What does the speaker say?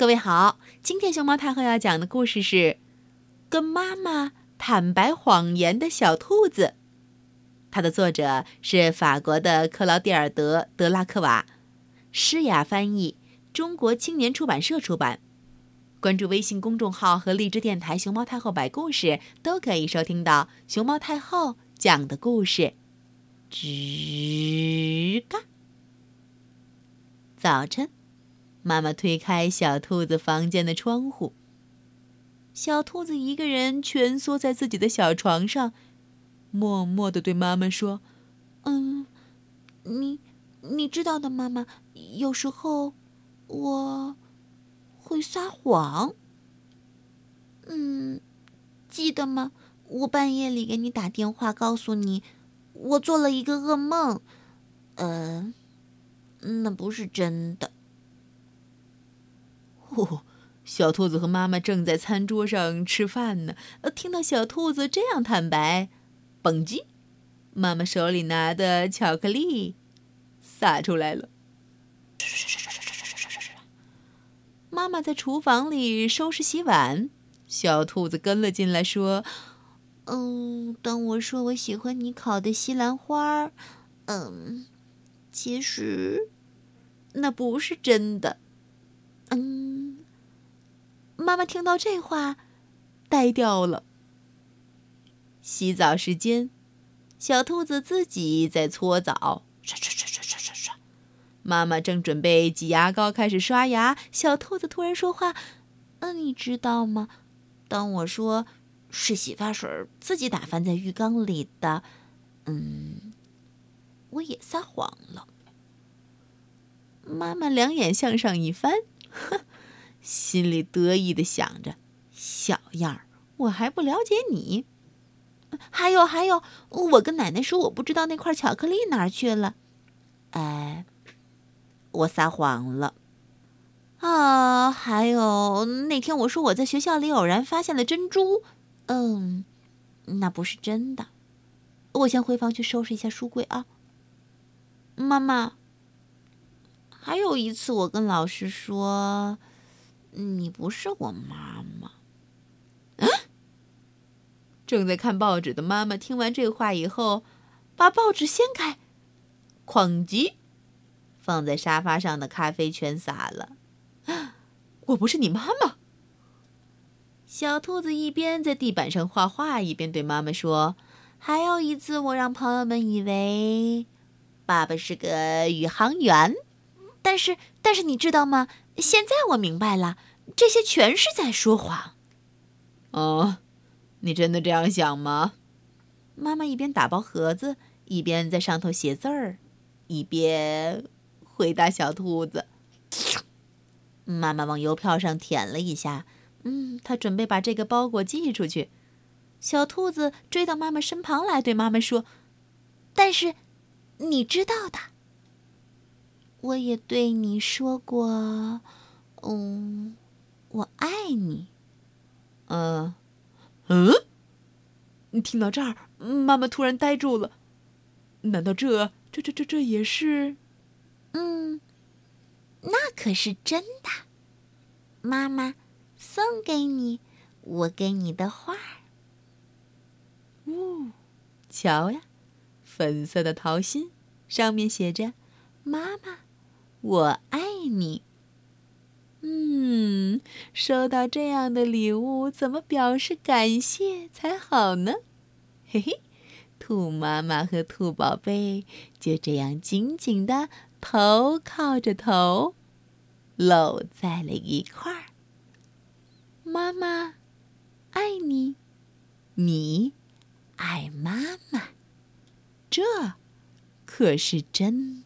各位好，今天熊猫太后要讲的故事是《跟妈妈坦白谎言的小兔子》。它的作者是法国的克劳蒂尔德·德拉克瓦，诗雅翻译，中国青年出版社出版。关注微信公众号和荔枝电台“熊猫太后”摆故事，都可以收听到熊猫太后讲的故事。吱嘎，早晨。妈妈推开小兔子房间的窗户。小兔子一个人蜷缩在自己的小床上，默默的对妈妈说：“嗯，你你知道的，妈妈，有时候我会撒谎。嗯，记得吗？我半夜里给你打电话，告诉你我做了一个噩梦。呃，那不是真的。”哦，小兔子和妈妈正在餐桌上吃饭呢。呃，听到小兔子这样坦白，蹦叽，妈妈手里拿的巧克力洒出来了。妈妈在厨房里收拾洗碗，小兔子跟了进来，说：“嗯，当我说我喜欢你烤的西兰花，嗯，其实那不是真的。”嗯。妈妈听到这话，呆掉了。洗澡时间，小兔子自己在搓澡，刷刷刷刷刷刷刷。妈妈正准备挤牙膏开始刷牙，小兔子突然说话：“嗯，你知道吗？当我说是洗发水自己打翻在浴缸里的，嗯，我也撒谎了。”妈妈两眼向上一翻，哼。心里得意的想着：“小样儿，我还不了解你。还有还有，我跟奶奶说我不知道那块巧克力哪儿去了。哎，我撒谎了。啊，还有那天我说我在学校里偶然发现了珍珠，嗯，那不是真的。我先回房去收拾一下书柜啊。妈妈，还有一次我跟老师说。”你不是我妈妈。嗯，正在看报纸的妈妈听完这话以后，把报纸掀开，哐叽，放在沙发上的咖啡全洒了。我不是你妈妈。小兔子一边在地板上画画，一边对妈妈说：“还有一次，我让朋友们以为爸爸是个宇航员，但是，但是你知道吗？”现在我明白了，这些全是在说谎。哦，你真的这样想吗？妈妈一边打包盒子，一边在上头写字儿，一边回答小兔子。妈妈往邮票上舔了一下，嗯，她准备把这个包裹寄出去。小兔子追到妈妈身旁来，对妈妈说：“但是，你知道的。”我也对你说过，嗯，我爱你。嗯，嗯，听到这儿，妈妈突然呆住了。难道这、这、这、这、这也是？嗯，那可是真的。妈妈送给你我给你的画。哦，瞧呀，粉色的桃心，上面写着“妈妈”。我爱你。嗯，收到这样的礼物，怎么表示感谢才好呢？嘿嘿，兔妈妈和兔宝贝就这样紧紧的头靠着头，搂在了一块儿。妈妈爱你，你爱妈妈，这可是真。